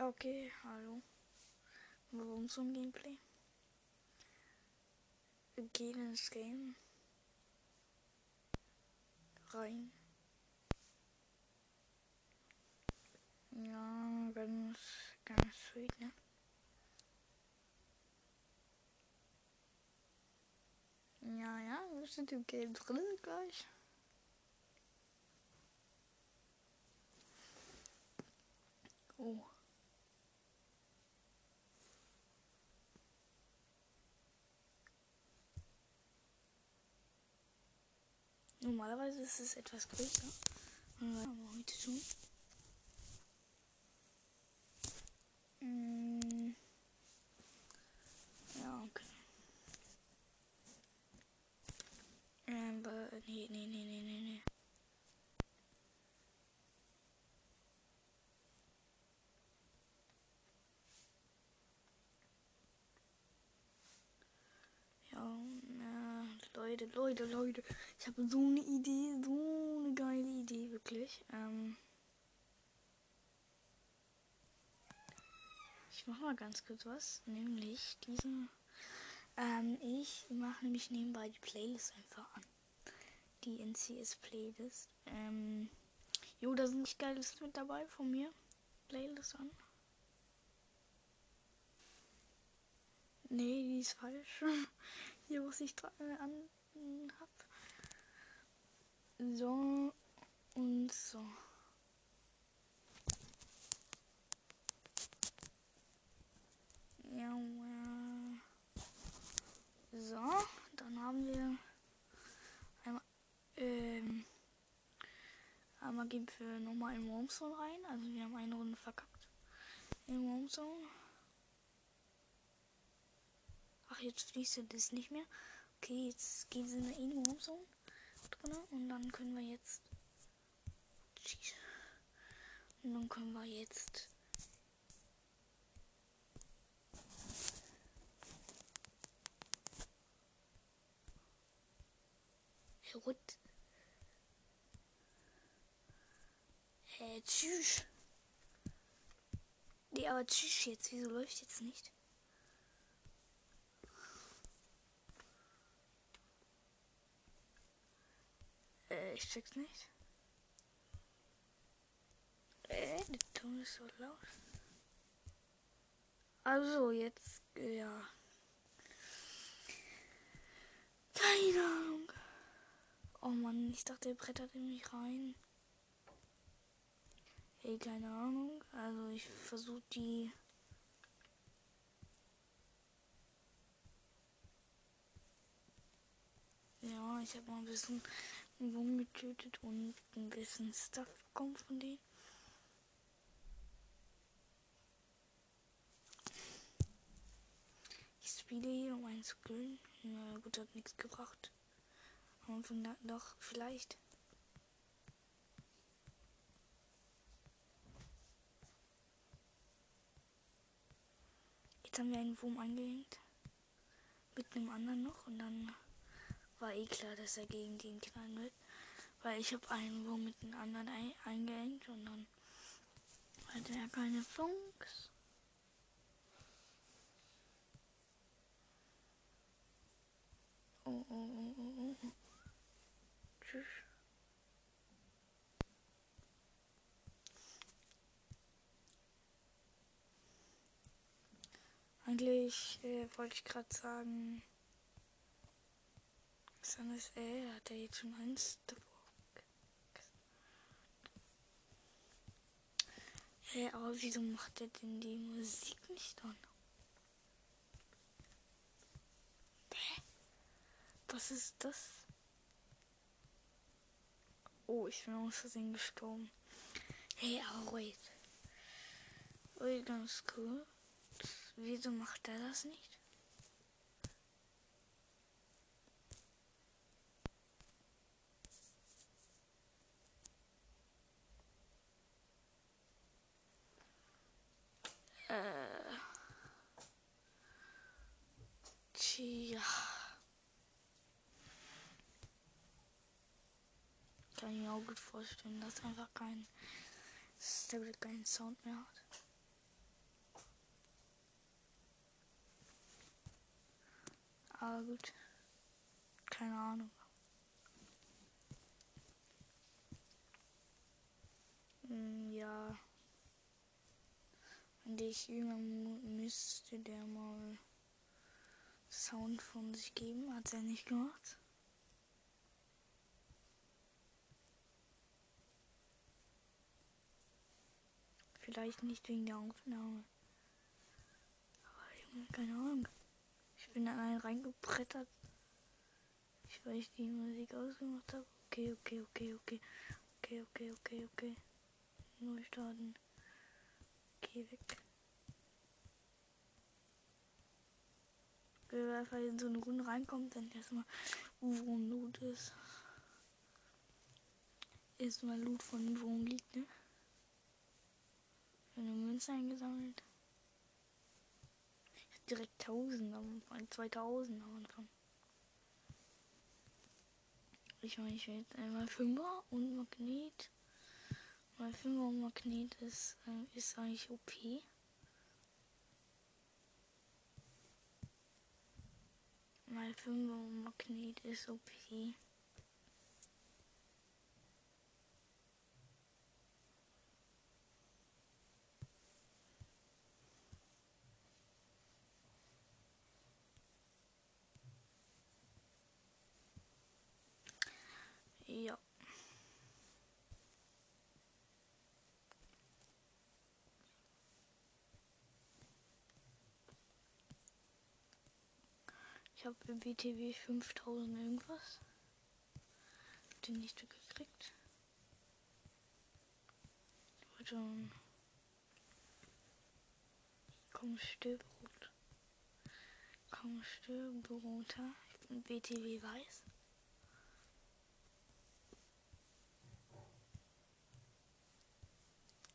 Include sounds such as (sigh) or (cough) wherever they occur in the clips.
Okay, hallo. Warum so ein Gameplay? Ins Game. Rein. Ja, ganz, ganz sweet, ne? Ja, ja, wir sind im Game drin gleich. Oh. Normalerweise ist es etwas größer. Aber heute schon. Mm. Ja, okay. Ähm, nee, nee, nee, nee, nee, nee. Ja, na, Leute, Leute, Leute. Ich habe so eine Idee, so eine geile Idee, wirklich. Ähm ich mache mal ganz kurz was, nämlich diesen. Ähm, ich mache nämlich nebenbei die Playlist einfach an. Die NCS Playlist. Ähm, jo, da sind nicht geiles mit dabei von mir. Playlist an. Nee, die ist falsch. (laughs) Hier, was ich dran äh, an hab. So und so. Ja, so, dann haben wir einmal, ähm, einmal geben wir nochmal in Wormzone rein. Also wir haben eine Runde verkackt in Wormzone. Ach, jetzt fließt das nicht mehr. Okay, jetzt gehen sie in der In-Wormzone drin und dann können wir jetzt. Und dann können wir jetzt verrückt. Hä, äh, tschüss. Nee, aber tschüss jetzt. Wieso läuft jetzt nicht? Ich check's nicht. Äh, der Ton ist so laut. Also, jetzt, ja. Keine Ahnung. Oh Mann, ich dachte, er brettert in mich rein. Hey, keine Ahnung. Also ich versuche die. Ja, ich habe mal ein bisschen Wurm getötet und ein bisschen Stuff bekommen von denen. Ich spiele hier, um einen zu killen. Ja, gut, hat nichts gebracht. Von da doch, vielleicht. Jetzt haben wir einen Wurm angehängt. Mit einem anderen noch. Und dann war eh klar, dass er gegen den knallen wird. Weil ich habe einen Wurm mit einem anderen ein eingehängt. Und dann hatte er keine Funks. Oh, oh, oh, oh, oh. Tschüss. Eigentlich äh, wollte ich gerade sagen, San ist äh, hat er jetzt schon eins davor. Hä, hey, aber wieso macht er denn die Musik nicht an? Hä? Was ist das? Oh, ich bin aus Versehen gestorben. Hey, aber wait. Wait, ganz cool. Wieso macht er das nicht? gut vorstellen, dass einfach kein Stable keinen Sound mehr hat. Aber gut. Keine Ahnung. Hm, ja. Und ich irgendwann müsste der mal Sound von sich geben. Hat er nicht gemacht. Vielleicht nicht wegen der Aufnahme. Aber Junge, keine Ahnung. Ich bin an einen reingebrettert. Ich weiß, die Musik ausgemacht habe. Okay, okay, okay, okay. Okay, okay, okay, okay. Neu starten. Geh weg. Wenn man in so eine Runde reinkommt, dann erstmal worum Loot ist. Erstmal Loot von worum liegt, ne? Eine Münze eingesammelt. Ich hab direkt 1000 am Anfang, 2000 am Anfang. Ich meine, ich will jetzt einmal 5er und Magnet. Weil 5er und Magnet ist, äh, ist eigentlich OP. Mal 5er und Magnet ist OP. Ja. Ich habe im BTW 5000 irgendwas. Hab den nicht gekriegt. Warte. Komm, stirb rot. Komm, stirb roter. Ich bin BTW weiß.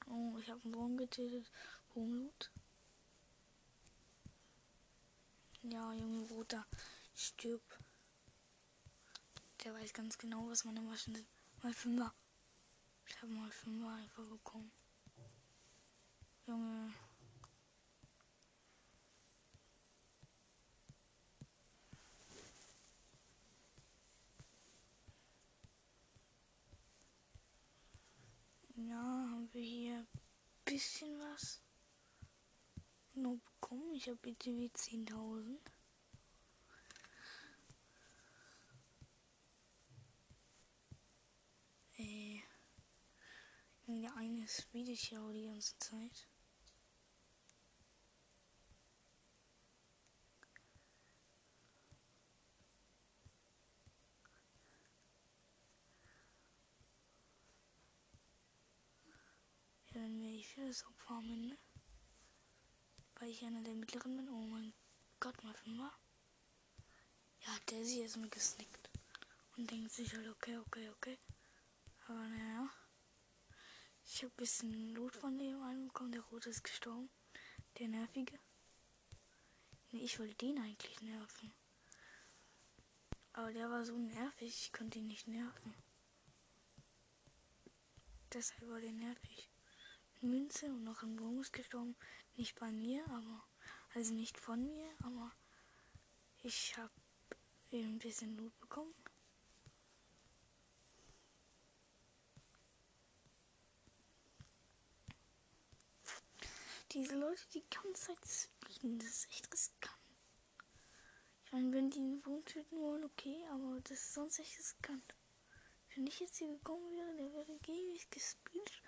Oh, ich habe einen Wurm getötet. Wurmloot. Ja, Junge Bruder, stirb. Der weiß ganz genau, was meine Maschen sind. Mal Fünfer. Ich habe mal Fünfer einfach bekommen. Junge. Ja, haben wir hier ein bisschen was nur bekommen. Ich habe BTW 10.000. Äh, der eine speedet ja auch die ganze Zeit. Ja, dann werde ich für das Opfer am Ende. Weil ich einer der mittleren bin. Oh mein Gott, mal Fünfer. Ja, der sie ist mir gesnickt. Und denkt sich halt, okay, okay, okay. Aber naja. Ich habe ein bisschen Loot von dem einbekommen. Der Rote ist gestorben. Der Nervige. Nee, ich wollte den eigentlich nerven. Aber der war so nervig, ich konnte ihn nicht nerven. Deshalb war der nervig. Münze und noch ein Bonus gestorben. Nicht bei mir, aber also nicht von mir, aber ich habe ein bisschen Loot bekommen. Diese Leute die ganze Zeit speeden, das ist echt riskant. Ich meine, wenn die einen Wurm töten wollen, okay, aber das ist sonst echt riskant. Wenn ich jetzt hier gekommen wäre, der wäre ewig gespielt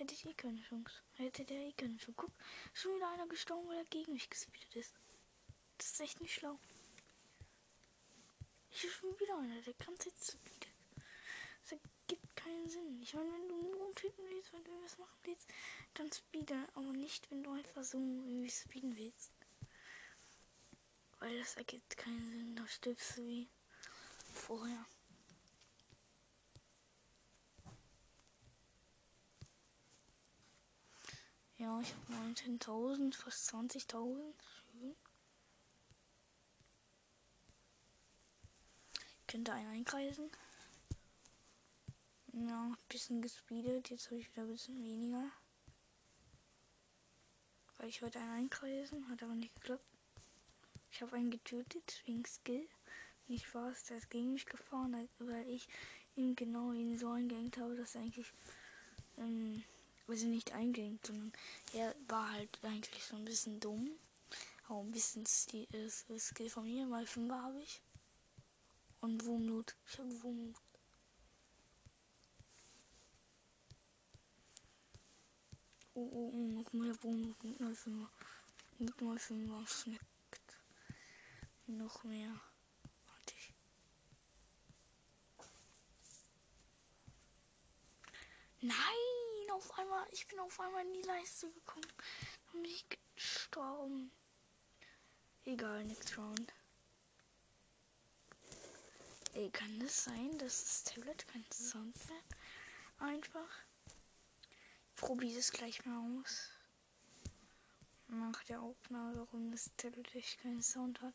hätte ich eh keine Chance. Hätte der eh keine Chance. Guck, schon wieder einer gestorben, weil er gegen mich gespeedet ist. Das ist echt nicht schlau. Ich ist schon wieder einer, der kann jetzt speedet. Das ergibt keinen Sinn. Ich meine, wenn du nur umtöten willst, wenn du was machen willst, dann speede, aber nicht, wenn du einfach so irgendwie speeden willst. Weil das ergibt keinen Sinn. Da stirbst du wie vorher. Ja, ich habe 19.000, fast 20.000. Schön. Könnte einen einkreisen. Ja, ein bisschen gespeedet. Jetzt habe ich wieder ein bisschen weniger. Weil ich wollte einen einkreisen, hat aber nicht geklappt. Ich habe einen getötet wegen Skill. Nicht wahr, der ist gegen mich gefahren, weil ich ihn genau in so eingehängt habe, dass eigentlich, ähm, also nicht eingehängt, sondern er war halt eigentlich so ein bisschen dumm. Auch ein bisschen Skill, äh, Skill von mir, weil 5 habe ich. Und Wurmnot. Ich habe Wurmnot. Oh, oh, oh, noch mehr Wurmnot mit 05. Mit 05 schmeckt. Noch mehr. Warte ich. Nein, auf einmal, ich bin auf einmal in die Leiste gekommen. Dann bin ich gestorben. Egal, next round. Ey, kann das sein, dass das Tablet kein Sound mehr einfach? Probier es gleich mal aus. Nach der Aufnahme, warum das Tablet echt keinen Sound hat.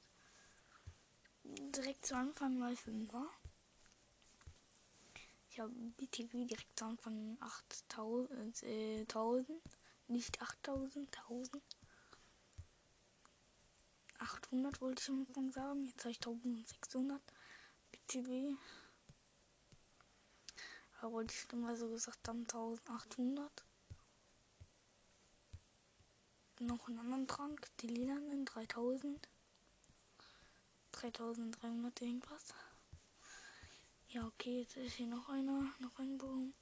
Direkt zu Anfang mal 5 war. Ich habe BTV direkt zu Anfang 8000, äh, 1000, nicht 8000, 1000. 800 wollte ich am Anfang sagen, jetzt habe ich 1600. TV. Aber wollte ich schon mal so gesagt dann 1800. Noch einen anderen Trank, die lilanen 3000. 3300 irgendwas. Ja, okay, jetzt ist hier noch einer, noch ein Bogen.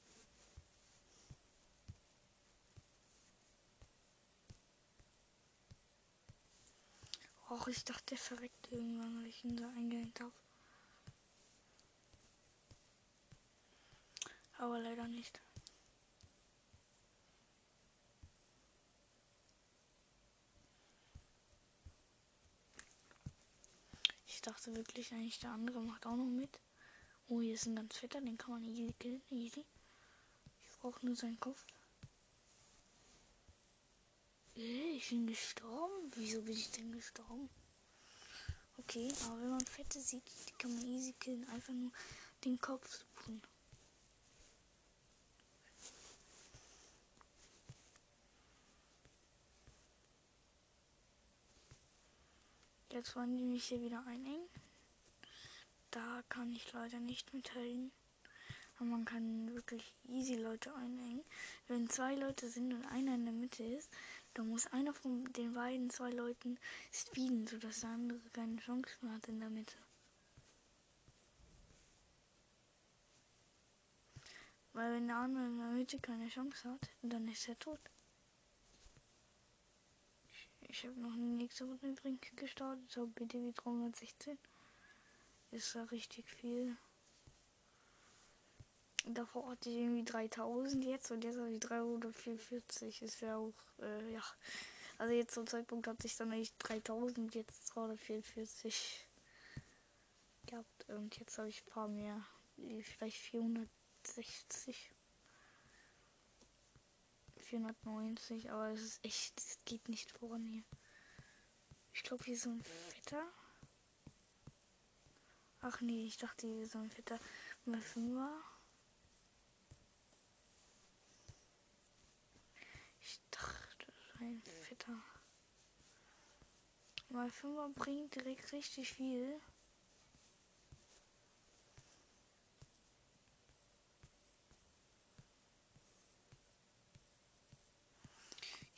Och, ich dachte, der verreckt irgendwann, weil ich ihn da eingehängt habe. aber leider nicht. Ich dachte wirklich eigentlich, der andere macht auch noch mit. Oh, hier ist ein ganz fetter, den kann man easy killen, easy. Ich brauche nur seinen Kopf. Äh, ich bin gestorben? Wieso bin ich denn gestorben? Okay, aber wenn man Fette sieht, die kann man easy killen. Einfach nur den Kopf suchen. Jetzt wollen die mich hier wieder einengen. Da kann ich leider nicht mithelfen. Aber man kann wirklich easy Leute einengen. Wenn zwei Leute sind und einer in der Mitte ist, dann muss einer von den beiden zwei Leuten speeden, sodass der andere keine Chance mehr hat in der Mitte. Weil wenn der andere in der Mitte keine Chance hat, dann ist er tot. Ich habe noch eine nächste Runde übrigens gestartet. So BTW 316. Ist ja richtig viel. Davor hatte ich irgendwie 3000 jetzt und jetzt habe ich 344. Ist ja auch, äh, ja. Also jetzt zum Zeitpunkt hatte ich dann eigentlich 3000, jetzt 344 gehabt. Und jetzt habe ich ein paar mehr. Vielleicht 460. 490, aber es ist echt, es geht nicht voran hier. Ich glaube, hier so ein fetter. Ach nee, ich dachte, hier so ein fetter mal 5 Ich dachte, ein fetter. Mal 5 bringt direkt richtig viel.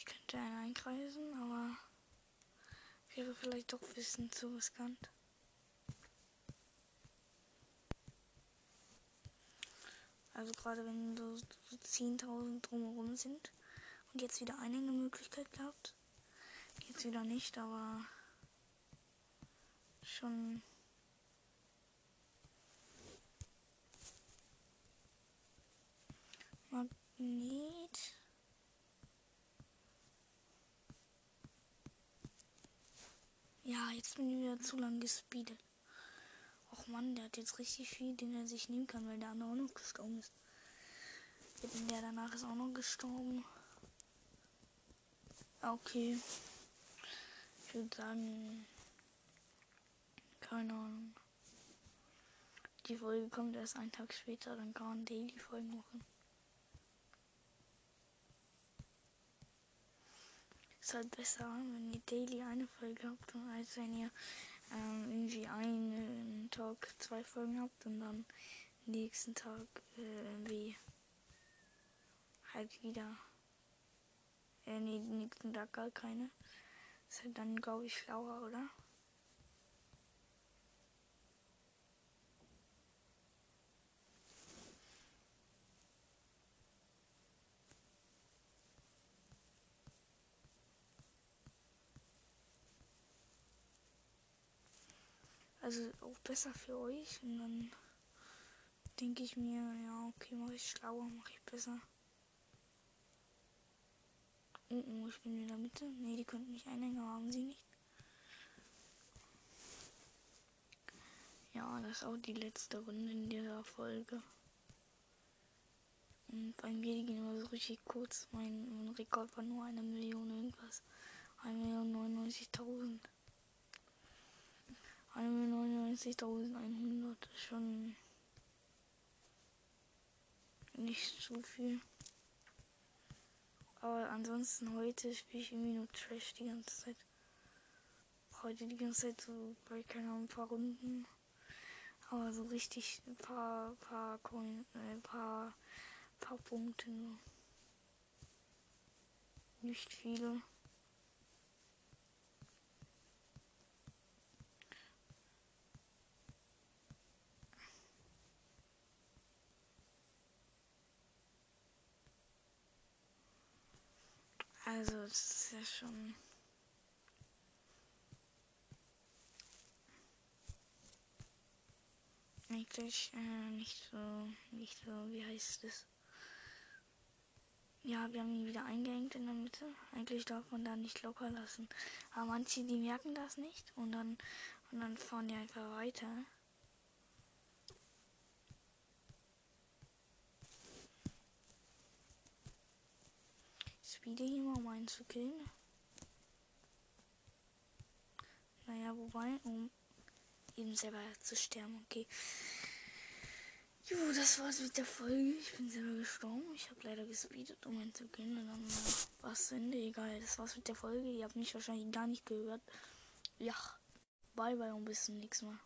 könnte einen einkreisen, aber wäre vielleicht doch ein bisschen zu riskant. Also gerade wenn so, so 10.000 drumherum sind und jetzt wieder einige Möglichkeit gehabt. Jetzt wieder nicht, aber schon Magnet. Ja, jetzt bin ich wieder zu lang gespeedet. Och Mann, der hat jetzt richtig viel, den er sich nehmen kann, weil der andere auch noch gestorben ist. Der danach ist auch noch gestorben. Okay. Ich würde sagen, keine Ahnung. Die Folge kommt erst einen Tag später, dann kann man Daily-Folgen machen. Ist halt besser, wenn ihr daily eine Folge habt, als wenn ihr ähm, irgendwie einen Tag zwei Folgen habt und dann nächsten Tag äh, irgendwie halt wieder. Äh, nee, nächsten Tag gar keine. Ist halt dann, glaube ich, schlauer, oder? Also auch besser für euch. Und dann denke ich mir, ja, okay, mache ich schlauer, mache ich besser. Oh, oh, ich bin in der Mitte. Ne, die könnten nicht einhängen, haben sie nicht. Ja, das ist auch die letzte Runde in dieser Folge. Und bei mir gehen immer so richtig kurz. Mein, mein Rekord war nur eine Million irgendwas. 1.099.000. 1.099.100 ist schon nicht so viel. Aber ansonsten heute spiele ich irgendwie nur Trash die ganze Zeit. Heute die ganze Zeit so bei keine Ahnung, ein paar Runden. Aber so richtig ein paar, paar Coin, äh, paar, paar Punkte nur. Nicht viele. Also, das ist ja schon. Eigentlich äh, nicht so, nicht so, wie heißt es? Ja, wir haben ihn wieder eingehängt in der Mitte. Eigentlich darf man da nicht locker lassen. Aber manche, die merken das nicht und dann, und dann fahren die einfach weiter. Speede hier mal, um einen zu killen. Naja, wobei, um eben selber zu sterben, okay. Jo, das war's mit der Folge. Ich bin selber gestorben. Ich habe leider gespeedet, um einen zu killen. Und dann äh, war es Ende. Egal, das war's mit der Folge. Ihr habt mich wahrscheinlich gar nicht gehört. Ja, bye bye und bis zum nächsten Mal.